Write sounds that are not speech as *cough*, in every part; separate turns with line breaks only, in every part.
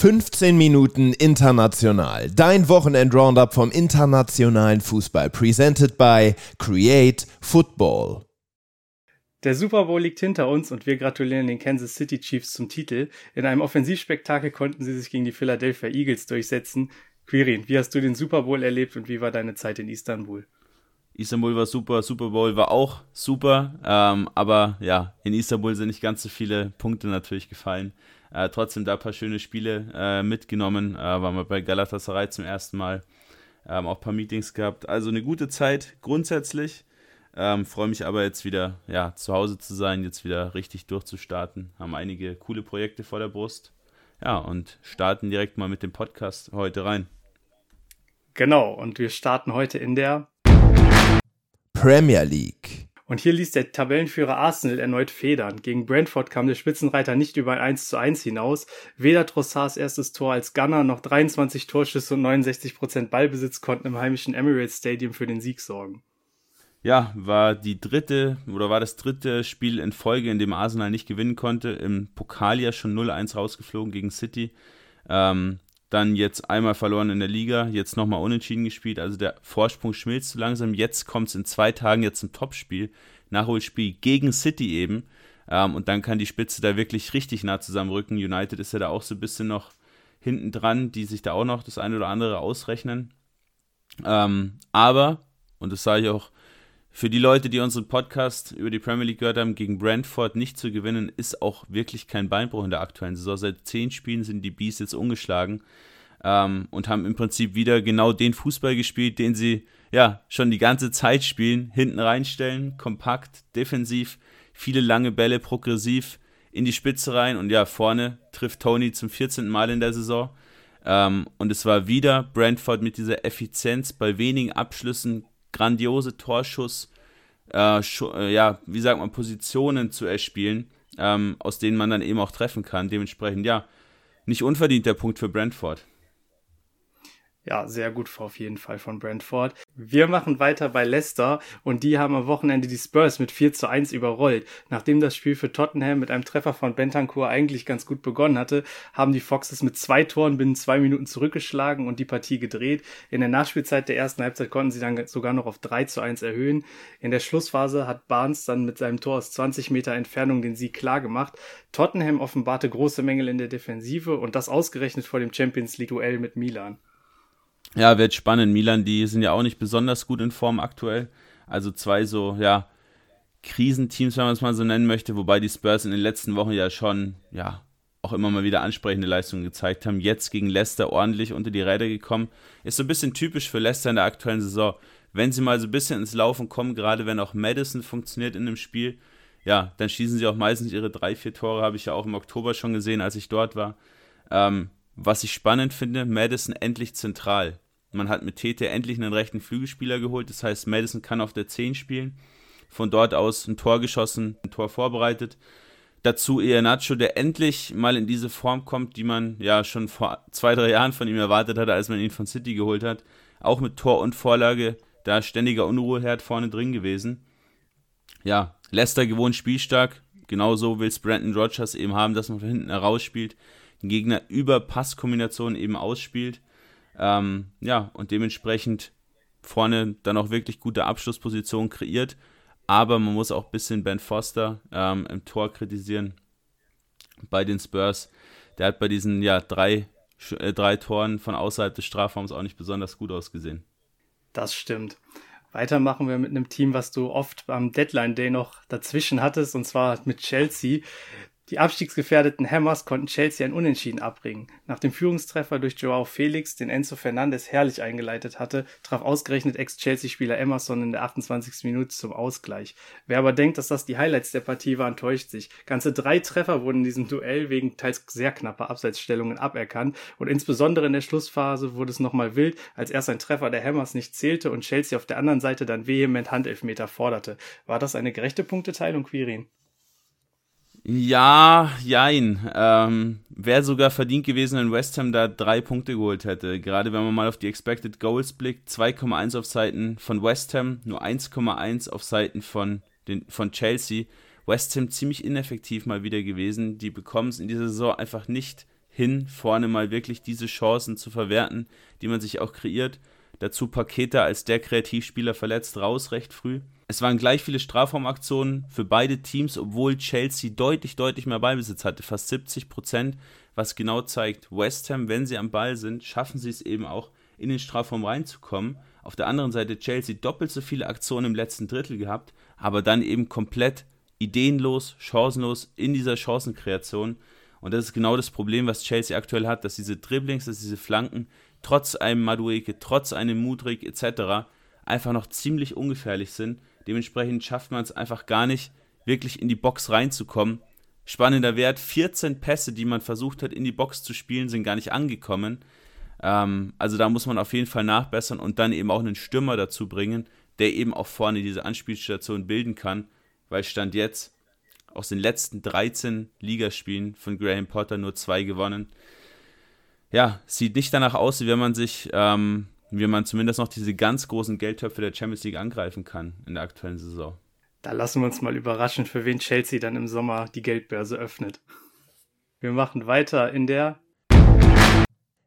15 Minuten international. Dein Wochenend-Roundup vom internationalen Fußball. Presented by Create Football.
Der Super Bowl liegt hinter uns und wir gratulieren den Kansas City Chiefs zum Titel. In einem Offensivspektakel konnten sie sich gegen die Philadelphia Eagles durchsetzen. Quirin, wie hast du den Super Bowl erlebt und wie war deine Zeit in Istanbul?
Istanbul war super, Super Bowl war auch super, ähm, aber ja, in Istanbul sind nicht ganz so viele Punkte natürlich gefallen. Äh, trotzdem da ein paar schöne Spiele äh, mitgenommen. Äh, waren wir bei Galatasaray zum ersten Mal. Ähm, auch ein paar Meetings gehabt. Also eine gute Zeit grundsätzlich. Ähm, Freue mich aber jetzt wieder ja, zu Hause zu sein, jetzt wieder richtig durchzustarten. Haben einige coole Projekte vor der Brust. Ja, und starten direkt mal mit dem Podcast heute rein.
Genau, und wir starten heute in der
Premier League.
Und hier ließ der Tabellenführer Arsenal erneut federn. Gegen Brentford kam der Spitzenreiter nicht über ein 1 zu 1 hinaus. Weder Trossards erstes Tor als Gunner noch 23 Torschüsse und 69 Prozent Ballbesitz konnten im heimischen Emirates Stadium für den Sieg sorgen.
Ja, war die dritte oder war das dritte Spiel in Folge, in dem Arsenal nicht gewinnen konnte. Im Pokal ja schon 0-1 rausgeflogen gegen City. Ähm, dann jetzt einmal verloren in der Liga, jetzt nochmal unentschieden gespielt. Also der Vorsprung schmilzt so langsam. Jetzt kommt es in zwei Tagen jetzt zum Topspiel, Nachholspiel gegen City eben. Ähm, und dann kann die Spitze da wirklich richtig nah zusammenrücken. United ist ja da auch so ein bisschen noch hinten dran, die sich da auch noch das eine oder andere ausrechnen. Ähm, aber, und das sage ich auch für die Leute, die unseren Podcast über die Premier League gehört haben, gegen Brentford nicht zu gewinnen, ist auch wirklich kein Beinbruch in der aktuellen Saison. Seit zehn Spielen sind die Bees jetzt ungeschlagen ähm, und haben im Prinzip wieder genau den Fußball gespielt, den sie ja schon die ganze Zeit spielen. Hinten reinstellen, kompakt, defensiv, viele lange Bälle, progressiv in die Spitze rein und ja, vorne trifft Tony zum 14. Mal in der Saison. Ähm, und es war wieder Brentford mit dieser Effizienz bei wenigen Abschlüssen grandiose Torschuss, äh, äh, ja, wie sagt man, Positionen zu erspielen, ähm, aus denen man dann eben auch treffen kann. Dementsprechend, ja, nicht unverdient der Punkt für Brentford.
Ja, sehr gut auf jeden Fall von Brentford. Wir machen weiter bei Leicester und die haben am Wochenende die Spurs mit 4 zu 1 überrollt. Nachdem das Spiel für Tottenham mit einem Treffer von Bentancur eigentlich ganz gut begonnen hatte, haben die Foxes mit zwei Toren binnen zwei Minuten zurückgeschlagen und die Partie gedreht. In der Nachspielzeit der ersten Halbzeit konnten sie dann sogar noch auf 3 zu 1 erhöhen. In der Schlussphase hat Barnes dann mit seinem Tor aus 20 Meter Entfernung den Sieg klar gemacht. Tottenham offenbarte große Mängel in der Defensive und das ausgerechnet vor dem Champions League Duell mit Milan.
Ja, wird spannend. Milan, die sind ja auch nicht besonders gut in Form aktuell. Also zwei so, ja, Krisenteams, wenn man es mal so nennen möchte, wobei die Spurs in den letzten Wochen ja schon, ja, auch immer mal wieder ansprechende Leistungen gezeigt haben. Jetzt gegen Leicester ordentlich unter die Räder gekommen. Ist so ein bisschen typisch für Leicester in der aktuellen Saison. Wenn sie mal so ein bisschen ins Laufen kommen, gerade wenn auch Madison funktioniert in dem Spiel, ja, dann schießen sie auch meistens ihre drei, vier Tore, habe ich ja auch im Oktober schon gesehen, als ich dort war. Ähm, was ich spannend finde, Madison endlich zentral. Man hat mit Tete endlich einen rechten Flügelspieler geholt. Das heißt, Madison kann auf der 10 spielen. Von dort aus ein Tor geschossen, ein Tor vorbereitet. Dazu eher Nacho, der endlich mal in diese Form kommt, die man ja schon vor zwei, drei Jahren von ihm erwartet hatte, als man ihn von City geholt hat. Auch mit Tor und Vorlage, da ständiger Unruheherd vorne drin gewesen. Ja, Leicester gewohnt spielstark. Genauso will es Brandon Rogers eben haben, dass man von hinten herausspielt Gegner über Passkombinationen eben ausspielt. Ähm, ja, und dementsprechend vorne dann auch wirklich gute Abschlusspositionen kreiert. Aber man muss auch ein bisschen Ben Foster ähm, im Tor kritisieren bei den Spurs. Der hat bei diesen ja, drei, äh, drei Toren von außerhalb des Strafraums auch nicht besonders gut ausgesehen.
Das stimmt. Weiter machen wir mit einem Team, was du oft am Deadline Day noch dazwischen hattest, und zwar mit Chelsea. Die abstiegsgefährdeten Hammers konnten Chelsea ein Unentschieden abbringen. Nach dem Führungstreffer durch Joao Felix, den Enzo Fernandes herrlich eingeleitet hatte, traf ausgerechnet Ex-Chelsea-Spieler Emerson in der 28. Minute zum Ausgleich. Wer aber denkt, dass das die Highlights der Partie waren, täuscht sich. Ganze drei Treffer wurden in diesem Duell wegen teils sehr knapper Abseitsstellungen aberkannt und insbesondere in der Schlussphase wurde es nochmal wild, als erst ein Treffer der Hammers nicht zählte und Chelsea auf der anderen Seite dann vehement Handelfmeter forderte. War das eine gerechte Punkteteilung, Quirin?
Ja, jein. Ähm, Wäre sogar verdient gewesen, wenn West Ham da drei Punkte geholt hätte. Gerade wenn man mal auf die Expected Goals blickt. 2,1 auf Seiten von West Ham, nur 1,1 auf Seiten von, den, von Chelsea. West Ham ziemlich ineffektiv mal wieder gewesen. Die bekommen es in dieser Saison einfach nicht hin, vorne mal wirklich diese Chancen zu verwerten, die man sich auch kreiert. Dazu Paketa als der Kreativspieler verletzt raus recht früh. Es waren gleich viele Strafraumaktionen für beide Teams, obwohl Chelsea deutlich, deutlich mehr Ballbesitz hatte, fast 70 Prozent, was genau zeigt, West Ham, wenn sie am Ball sind, schaffen sie es eben auch, in den Strafraum reinzukommen. Auf der anderen Seite Chelsea doppelt so viele Aktionen im letzten Drittel gehabt, aber dann eben komplett ideenlos, chancenlos in dieser Chancenkreation. Und das ist genau das Problem, was Chelsea aktuell hat, dass diese Dribblings, dass diese Flanken trotz einem Madueke, trotz einem Mudrik etc. einfach noch ziemlich ungefährlich sind. Dementsprechend schafft man es einfach gar nicht, wirklich in die Box reinzukommen. Spannender Wert, 14 Pässe, die man versucht hat in die Box zu spielen, sind gar nicht angekommen. Ähm, also da muss man auf jeden Fall nachbessern und dann eben auch einen Stürmer dazu bringen, der eben auch vorne diese Anspielstation bilden kann, weil Stand jetzt aus den letzten 13 Ligaspielen von Graham Potter nur zwei gewonnen. Ja, sieht nicht danach aus, wie wenn man sich, ähm, wie man zumindest noch diese ganz großen Geldtöpfe der Champions League angreifen kann in der aktuellen Saison.
Da lassen wir uns mal überraschen, für wen Chelsea dann im Sommer die Geldbörse öffnet. Wir machen weiter in der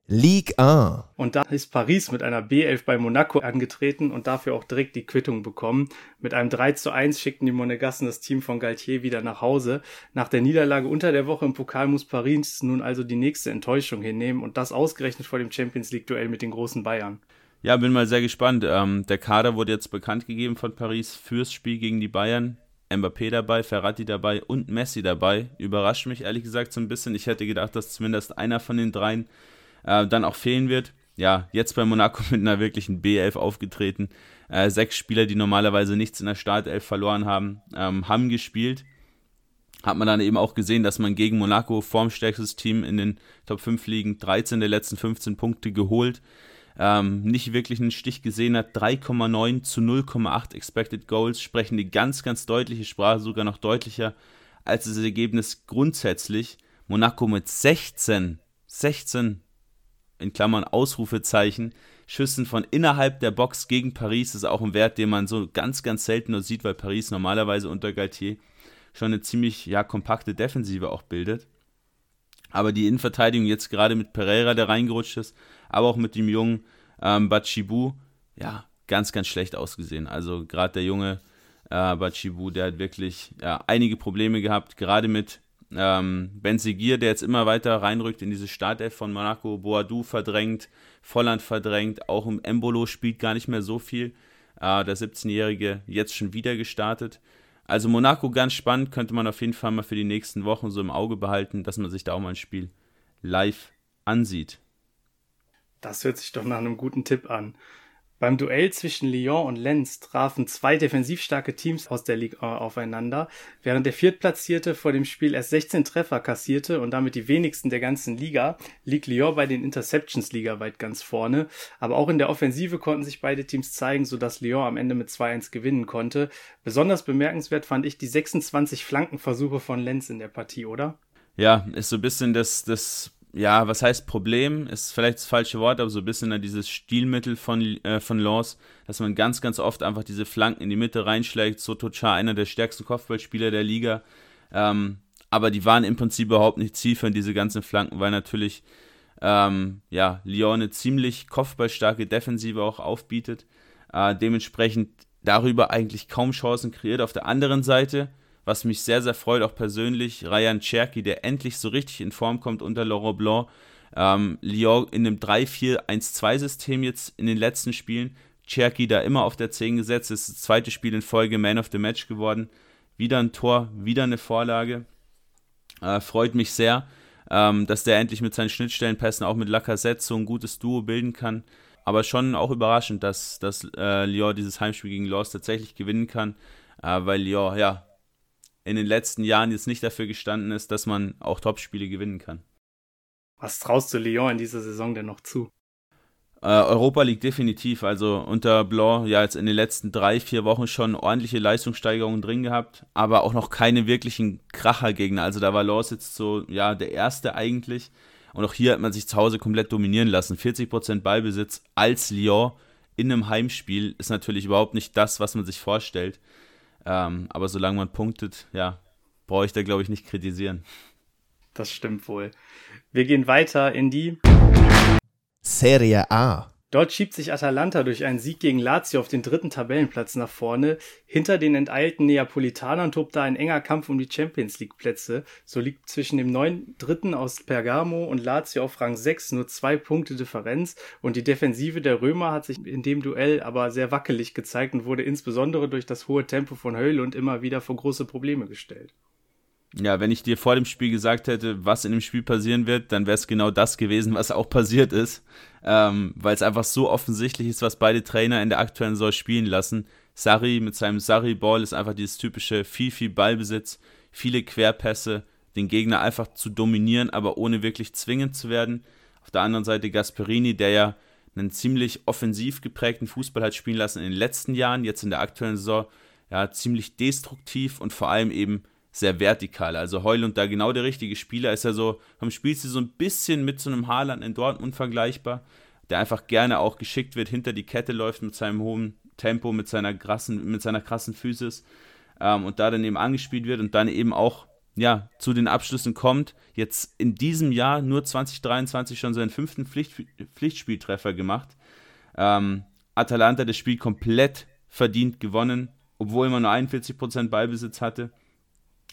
Ligue 1.
Und da ist Paris mit einer B11 bei Monaco angetreten und dafür auch direkt die Quittung bekommen. Mit einem 3 zu 1 schickten die Monegassen das Team von Galtier wieder nach Hause. Nach der Niederlage unter der Woche im Pokal muss Paris nun also die nächste Enttäuschung hinnehmen und das ausgerechnet vor dem Champions League Duell mit den großen Bayern.
Ja, bin mal sehr gespannt. Ähm, der Kader wurde jetzt bekannt gegeben von Paris fürs Spiel gegen die Bayern. Mbappé dabei, Ferrati dabei und Messi dabei. Überrascht mich ehrlich gesagt so ein bisschen. Ich hätte gedacht, dass zumindest einer von den dreien äh, dann auch fehlen wird. Ja, jetzt bei Monaco *laughs* mit einer wirklichen B11 aufgetreten. Äh, sechs Spieler, die normalerweise nichts in der Startelf verloren haben, ähm, haben gespielt. Hat man dann eben auch gesehen, dass man gegen Monaco formstärkstes Team in den Top 5 Ligen 13 der letzten 15 Punkte geholt. Ähm, nicht wirklich einen Stich gesehen hat. 3,9 zu 0,8 Expected Goals sprechen die ganz, ganz deutliche Sprache, sogar noch deutlicher als das Ergebnis grundsätzlich. Monaco mit 16, 16 in Klammern Ausrufezeichen, Schüssen von innerhalb der Box gegen Paris ist auch ein Wert, den man so ganz, ganz selten nur sieht, weil Paris normalerweise unter Galtier schon eine ziemlich ja, kompakte Defensive auch bildet. Aber die Innenverteidigung jetzt gerade mit Pereira, der reingerutscht ist, aber auch mit dem jungen ähm, Bachibu, ja, ganz, ganz schlecht ausgesehen. Also gerade der junge äh, Bachibu, der hat wirklich ja, einige Probleme gehabt, gerade mit ähm, Benzegir, der jetzt immer weiter reinrückt in diese Startelf von Monaco, Boadou verdrängt, Volland verdrängt, auch im Embolo spielt gar nicht mehr so viel. Äh, der 17-Jährige jetzt schon wieder gestartet. Also Monaco ganz spannend, könnte man auf jeden Fall mal für die nächsten Wochen so im Auge behalten, dass man sich da auch mal ein Spiel live ansieht.
Das hört sich doch nach einem guten Tipp an. Beim Duell zwischen Lyon und Lens trafen zwei defensiv starke Teams aus der Liga aufeinander, während der Viertplatzierte vor dem Spiel erst 16 Treffer kassierte und damit die wenigsten der ganzen Liga, liegt Lyon bei den Interceptions Liga weit ganz vorne. Aber auch in der Offensive konnten sich beide Teams zeigen, sodass Lyon am Ende mit 2-1 gewinnen konnte. Besonders bemerkenswert fand ich die 26 Flankenversuche von Lenz in der Partie, oder?
Ja, ist so ein bisschen das, das ja, was heißt Problem, ist vielleicht das falsche Wort, aber so ein bisschen dieses Stilmittel von, äh, von Laws, dass man ganz, ganz oft einfach diese Flanken in die Mitte reinschlägt. So Tocha, einer der stärksten Kopfballspieler der Liga. Ähm, aber die waren im Prinzip überhaupt nicht zielführend, diese ganzen Flanken, weil natürlich ähm, ja, Lyon eine ziemlich kopfballstarke Defensive auch aufbietet. Äh, dementsprechend darüber eigentlich kaum Chancen kreiert. Auf der anderen Seite was mich sehr, sehr freut, auch persönlich, Ryan Cherky, der endlich so richtig in Form kommt unter Laurent Blanc. Ähm, Lyon in einem 3-4-1-2-System jetzt in den letzten Spielen. Cherky da immer auf der 10 gesetzt, ist das zweite Spiel in Folge Man of the Match geworden. Wieder ein Tor, wieder eine Vorlage. Äh, freut mich sehr, ähm, dass der endlich mit seinen Schnittstellenpässen auch mit Lacazette so ein gutes Duo bilden kann. Aber schon auch überraschend, dass, dass äh, Lyon dieses Heimspiel gegen Lost tatsächlich gewinnen kann, äh, weil Lyon ja in den letzten Jahren jetzt nicht dafür gestanden ist, dass man auch Topspiele gewinnen kann.
Was traust du Lyon in dieser Saison denn noch zu?
Äh, Europa League definitiv. Also unter Blanc ja jetzt in den letzten drei, vier Wochen schon ordentliche Leistungssteigerungen drin gehabt, aber auch noch keine wirklichen Krachergegner. Also da war Laws jetzt so, ja, der erste eigentlich. Und auch hier hat man sich zu Hause komplett dominieren lassen. 40% Ballbesitz als Lyon in einem Heimspiel ist natürlich überhaupt nicht das, was man sich vorstellt. Ähm, aber solange man punktet, ja, brauche ich da, glaube ich, nicht kritisieren.
Das stimmt wohl. Wir gehen weiter in die
Serie A.
Dort schiebt sich Atalanta durch einen Sieg gegen Lazio auf den dritten Tabellenplatz nach vorne. Hinter den enteilten Neapolitanern tobt da ein enger Kampf um die Champions League Plätze. So liegt zwischen dem neuen Dritten aus Bergamo und Lazio auf Rang 6 nur zwei Punkte Differenz und die Defensive der Römer hat sich in dem Duell aber sehr wackelig gezeigt und wurde insbesondere durch das hohe Tempo von und immer wieder vor große Probleme gestellt.
Ja, wenn ich dir vor dem Spiel gesagt hätte, was in dem Spiel passieren wird, dann wäre es genau das gewesen, was auch passiert ist. Ähm, Weil es einfach so offensichtlich ist, was beide Trainer in der aktuellen Saison spielen lassen. Sari mit seinem Sari-Ball ist einfach dieses typische viel, viel Ballbesitz, viele Querpässe, den Gegner einfach zu dominieren, aber ohne wirklich zwingend zu werden. Auf der anderen Seite Gasperini, der ja einen ziemlich offensiv geprägten Fußball hat spielen lassen in den letzten Jahren, jetzt in der aktuellen Saison, ja, ziemlich destruktiv und vor allem eben sehr vertikal. Also Heulund da genau der richtige Spieler. Ist ja so vom Spielstil so ein bisschen mit so einem Haaland in Dortmund vergleichbar, der einfach gerne auch geschickt wird, hinter die Kette läuft mit seinem hohen Tempo, mit seiner krassen, mit seiner krassen Physis ähm, und da dann eben angespielt wird und dann eben auch ja, zu den Abschlüssen kommt. Jetzt in diesem Jahr nur 2023 schon seinen fünften Pflicht, Pflichtspieltreffer gemacht. Ähm, Atalanta das Spiel komplett verdient gewonnen, obwohl man nur 41% Ballbesitz hatte.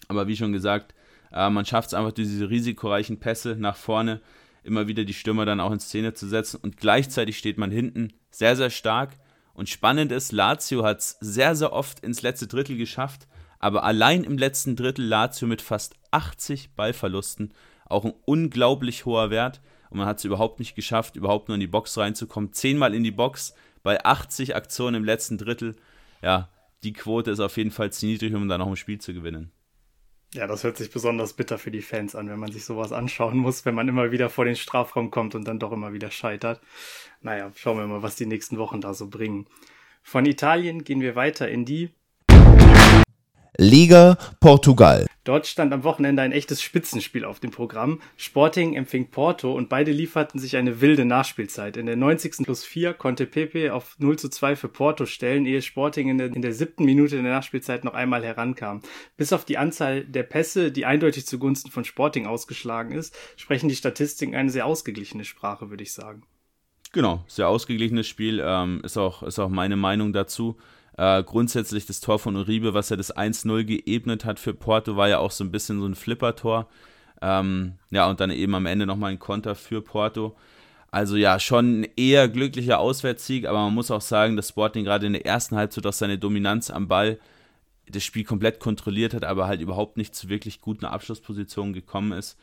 Aber wie schon gesagt, äh, man schafft es einfach, diese risikoreichen Pässe nach vorne immer wieder die Stürmer dann auch in Szene zu setzen. Und gleichzeitig steht man hinten sehr, sehr stark. Und spannend ist, Lazio hat es sehr, sehr oft ins letzte Drittel geschafft. Aber allein im letzten Drittel Lazio mit fast 80 Ballverlusten. Auch ein unglaublich hoher Wert. Und man hat es überhaupt nicht geschafft, überhaupt nur in die Box reinzukommen. Zehnmal in die Box bei 80 Aktionen im letzten Drittel. Ja, die Quote ist auf jeden Fall zu niedrig, um dann noch ein Spiel zu gewinnen.
Ja, das hört sich besonders bitter für die Fans an, wenn man sich sowas anschauen muss, wenn man immer wieder vor den Strafraum kommt und dann doch immer wieder scheitert. Naja, schauen wir mal, was die nächsten Wochen da so bringen. Von Italien gehen wir weiter in die
Liga Portugal.
Dort stand am Wochenende ein echtes Spitzenspiel auf dem Programm. Sporting empfing Porto und beide lieferten sich eine wilde Nachspielzeit. In der 90. plus 4 konnte Pepe auf 0 zu 2 für Porto stellen, ehe Sporting in der, in der siebten Minute der Nachspielzeit noch einmal herankam. Bis auf die Anzahl der Pässe, die eindeutig zugunsten von Sporting ausgeschlagen ist, sprechen die Statistiken eine sehr ausgeglichene Sprache, würde ich sagen.
Genau, sehr ausgeglichenes Spiel, ähm, ist, auch, ist auch meine Meinung dazu. Äh, grundsätzlich das Tor von Uribe, was er das 1-0 geebnet hat für Porto, war ja auch so ein bisschen so ein Flippertor. Ähm, ja, und dann eben am Ende nochmal ein Konter für Porto. Also ja, schon ein eher glücklicher Auswärtssieg, aber man muss auch sagen, dass Sporting gerade in der ersten Halbzeit auch seine Dominanz am Ball das Spiel komplett kontrolliert hat, aber halt überhaupt nicht zu wirklich guten Abschlusspositionen gekommen ist.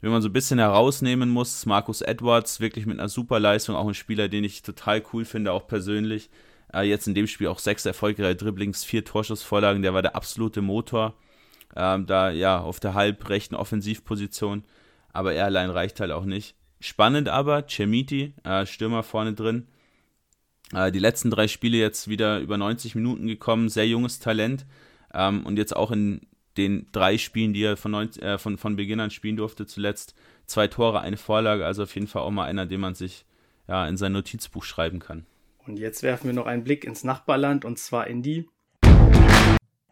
Wenn man so ein bisschen herausnehmen muss, Markus Edwards wirklich mit einer super Leistung, auch ein Spieler, den ich total cool finde, auch persönlich. Äh, jetzt in dem Spiel auch sechs erfolgreiche Dribblings, vier Torschussvorlagen, der war der absolute Motor. Ähm, da ja auf der halbrechten Offensivposition, aber er allein reicht halt auch nicht. Spannend aber, Cemiti, äh, Stürmer vorne drin. Äh, die letzten drei Spiele jetzt wieder über 90 Minuten gekommen, sehr junges Talent. Ähm, und jetzt auch in den drei Spielen, die er von, 90, äh, von, von Beginn an spielen durfte, zuletzt zwei Tore, eine Vorlage, also auf jeden Fall auch mal einer, den man sich ja, in sein Notizbuch schreiben kann.
Und jetzt werfen wir noch einen Blick ins Nachbarland und zwar in die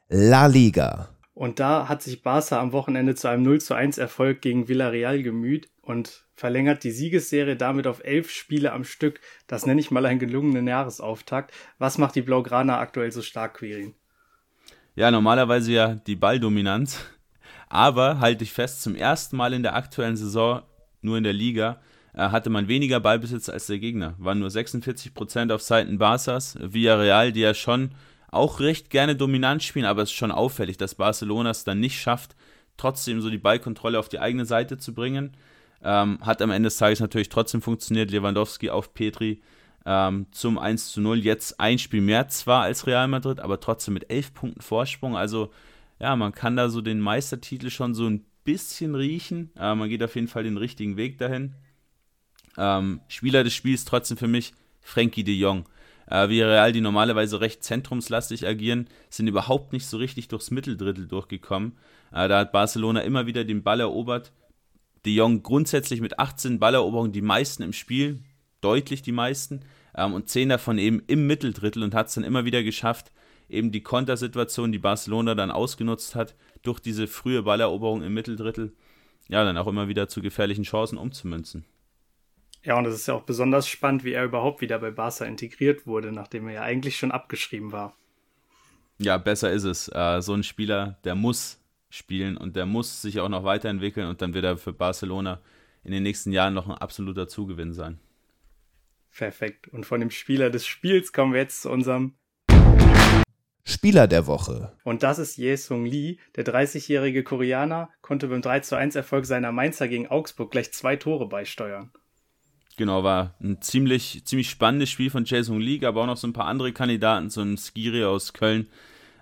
La Liga.
Und da hat sich Barca am Wochenende zu einem 0 zu 1 Erfolg gegen Villarreal gemüht und verlängert die Siegesserie damit auf elf Spiele am Stück. Das nenne ich mal einen gelungenen Jahresauftakt. Was macht die Blaugrana aktuell so stark, Quirin?
Ja, normalerweise ja die Balldominanz. Aber halte ich fest, zum ersten Mal in der aktuellen Saison, nur in der Liga, hatte man weniger Ballbesitz als der Gegner. Waren nur 46% auf Seiten Barças. Villarreal, die ja schon auch recht gerne dominant spielen, aber es ist schon auffällig, dass Barcelona es dann nicht schafft, trotzdem so die Ballkontrolle auf die eigene Seite zu bringen. Ähm, hat am Ende des Tages natürlich trotzdem funktioniert. Lewandowski auf Petri ähm, zum 1 zu 0. Jetzt ein Spiel mehr zwar als Real Madrid, aber trotzdem mit 11 Punkten Vorsprung. Also ja, man kann da so den Meistertitel schon so ein bisschen riechen. Äh, man geht auf jeden Fall den richtigen Weg dahin. Ähm, Spieler des Spiels trotzdem für mich Frankie de Jong. Äh, Real, die normalerweise recht zentrumslastig agieren, sind überhaupt nicht so richtig durchs Mitteldrittel durchgekommen. Äh, da hat Barcelona immer wieder den Ball erobert. De Jong grundsätzlich mit 18 Balleroberungen die meisten im Spiel, deutlich die meisten, ähm, und 10 davon eben im Mitteldrittel und hat es dann immer wieder geschafft, eben die Kontersituation, die Barcelona dann ausgenutzt hat, durch diese frühe Balleroberung im Mitteldrittel, ja, dann auch immer wieder zu gefährlichen Chancen umzumünzen.
Ja, und es ist ja auch besonders spannend, wie er überhaupt wieder bei Barca integriert wurde, nachdem er ja eigentlich schon abgeschrieben war.
Ja, besser ist es. Äh, so ein Spieler, der muss spielen und der muss sich auch noch weiterentwickeln und dann wird er für Barcelona in den nächsten Jahren noch ein absoluter Zugewinn sein.
Perfekt. Und von dem Spieler des Spiels kommen wir jetzt zu unserem
Spieler der Woche.
Und das ist Ye Sung Lee. Der 30-jährige Koreaner konnte beim 3 zu 1 Erfolg seiner Mainzer gegen Augsburg gleich zwei Tore beisteuern.
Genau, war ein ziemlich, ziemlich spannendes Spiel von Jason Lee, aber auch noch so ein paar andere Kandidaten, so ein Skiri aus Köln.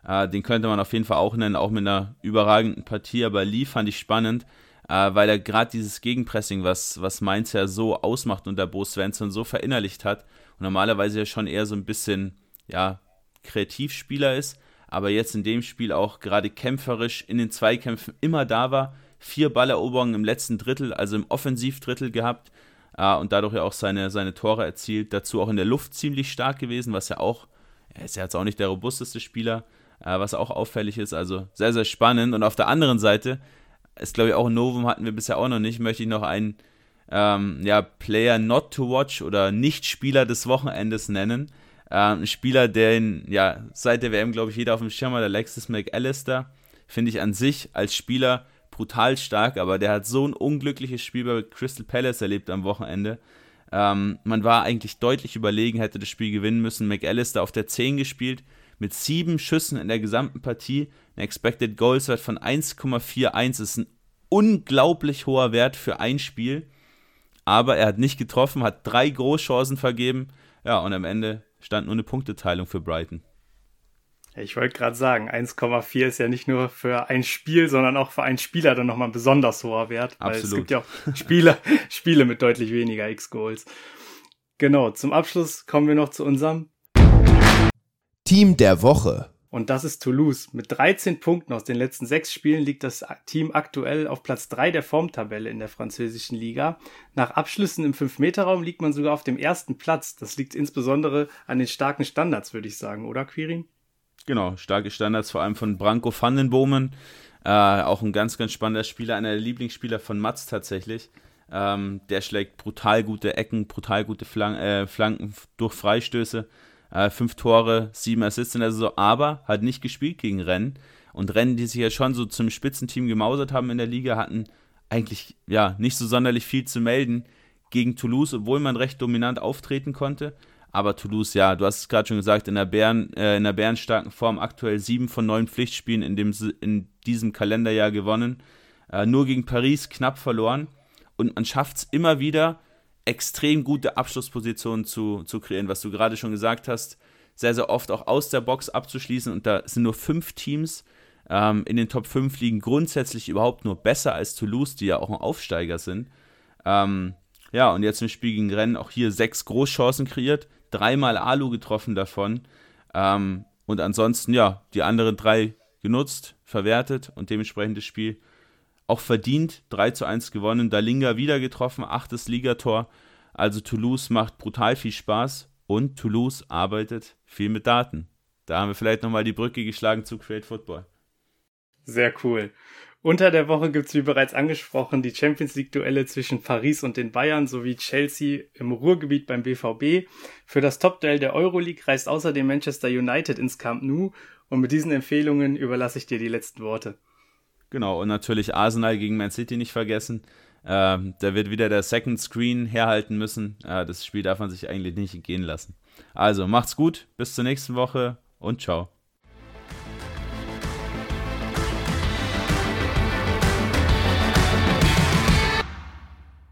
Äh, den könnte man auf jeden Fall auch nennen, auch mit einer überragenden Partie. Aber Lee fand ich spannend, äh, weil er gerade dieses Gegenpressing, was, was Mainz ja so ausmacht unter Bo Svensson, so verinnerlicht hat. Und normalerweise ja schon eher so ein bisschen, ja, Kreativspieler ist, aber jetzt in dem Spiel auch gerade kämpferisch in den Zweikämpfen immer da war. Vier Balleroberungen im letzten Drittel, also im Offensivdrittel gehabt äh, und dadurch ja auch seine, seine Tore erzielt. Dazu auch in der Luft ziemlich stark gewesen, was ja auch, er ist ja jetzt auch nicht der robusteste Spieler, äh, was auch auffällig ist. Also sehr, sehr spannend. Und auf der anderen Seite, ist glaube ich auch ein Novum hatten wir bisher auch noch nicht, möchte ich noch einen ähm, ja, Player not to watch oder Nicht-Spieler des Wochenendes nennen. Ähm, ein Spieler, den ja seit der WM, glaube ich, jeder auf dem Schirm hat, Alexis McAllister, finde ich an sich als Spieler brutal stark, aber der hat so ein unglückliches Spiel bei Crystal Palace erlebt am Wochenende. Ähm, man war eigentlich deutlich überlegen, hätte das Spiel gewinnen müssen. McAllister auf der 10 gespielt, mit sieben Schüssen in der gesamten Partie. Ein Expected Goals Wert von 1,41 ist ein unglaublich hoher Wert für ein Spiel. Aber er hat nicht getroffen, hat drei Großchancen vergeben. Ja, und am Ende stand nur eine Punkteteilung für Brighton.
Ich wollte gerade sagen, 1,4 ist ja nicht nur für ein Spiel, sondern auch für einen Spieler dann nochmal ein besonders hoher Wert. Weil Absolut. es gibt ja auch Spieler, *laughs* Spiele mit deutlich weniger X-Goals. Genau, zum Abschluss kommen wir noch zu unserem
Team der Woche.
Und das ist Toulouse. Mit 13 Punkten aus den letzten sechs Spielen liegt das Team aktuell auf Platz 3 der Formtabelle in der französischen Liga. Nach Abschlüssen im 5-Meter-Raum liegt man sogar auf dem ersten Platz. Das liegt insbesondere an den starken Standards, würde ich sagen, oder Quirin?
Genau, starke Standards, vor allem von Branko Vandenbomen. Äh, auch ein ganz, ganz spannender Spieler, einer der Lieblingsspieler von Mats tatsächlich. Ähm, der schlägt brutal gute Ecken, brutal gute Flank äh, Flanken durch Freistöße äh, fünf Tore, sieben Assists in der Saison, aber hat nicht gespielt gegen Rennen. Und Rennen, die sich ja schon so zum Spitzenteam gemausert haben in der Liga, hatten eigentlich ja nicht so sonderlich viel zu melden gegen Toulouse, obwohl man recht dominant auftreten konnte. Aber Toulouse, ja, du hast es gerade schon gesagt, in der, Bären, äh, in der bärenstarken Form aktuell sieben von neun Pflichtspielen in, dem, in diesem Kalenderjahr gewonnen. Äh, nur gegen Paris knapp verloren. Und man schafft es immer wieder, extrem gute Abschlusspositionen zu, zu kreieren, was du gerade schon gesagt hast, sehr, sehr oft auch aus der Box abzuschließen und da sind nur fünf Teams ähm, in den Top 5 liegen grundsätzlich überhaupt nur besser als Toulouse, die ja auch ein Aufsteiger sind. Ähm, ja, und jetzt im Spiel gegen Rennen auch hier sechs Großchancen kreiert, dreimal Alu getroffen davon ähm, und ansonsten, ja, die anderen drei genutzt, verwertet und dementsprechend das Spiel auch verdient 3 zu 1 gewonnen. Dalinga wieder getroffen, achtes Ligator. Also Toulouse macht brutal viel Spaß und Toulouse arbeitet viel mit Daten. Da haben wir vielleicht nochmal die Brücke geschlagen zu Create Football.
Sehr cool. Unter der Woche gibt es, wie bereits angesprochen, die Champions League-Duelle zwischen Paris und den Bayern sowie Chelsea im Ruhrgebiet beim BVB. Für das Top-Duell der Euroleague reist außerdem Manchester United ins Camp Nou und mit diesen Empfehlungen überlasse ich dir die letzten Worte.
Genau, und natürlich Arsenal gegen Man City nicht vergessen. Ähm, da wird wieder der Second Screen herhalten müssen. Äh, das Spiel darf man sich eigentlich nicht gehen lassen. Also macht's gut, bis zur nächsten Woche und ciao.